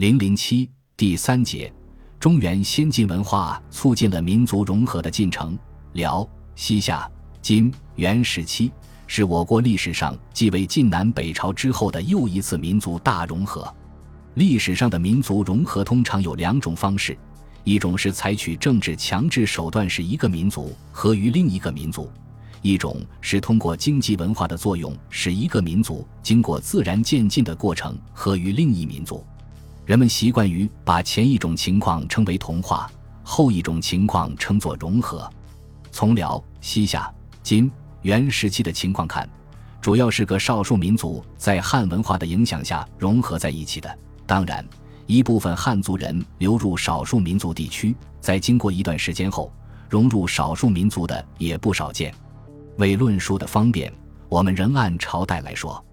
零零七第三节，中原先进文化促进了民族融合的进程。辽、西夏、金、元时期是我国历史上继为晋南北朝之后的又一次民族大融合。历史上的民族融合通常有两种方式：一种是采取政治强制手段，使一个民族合于另一个民族；一种是通过经济文化的作用，使一个民族经过自然渐进的过程合于另一民族。人们习惯于把前一种情况称为同化，后一种情况称作融合。从辽、西夏、金、元时期的情况看，主要是个少数民族在汉文化的影响下融合在一起的。当然，一部分汉族人流入少数民族地区，在经过一段时间后融入少数民族的也不少见。为论述的方便，我们仍按朝代来说。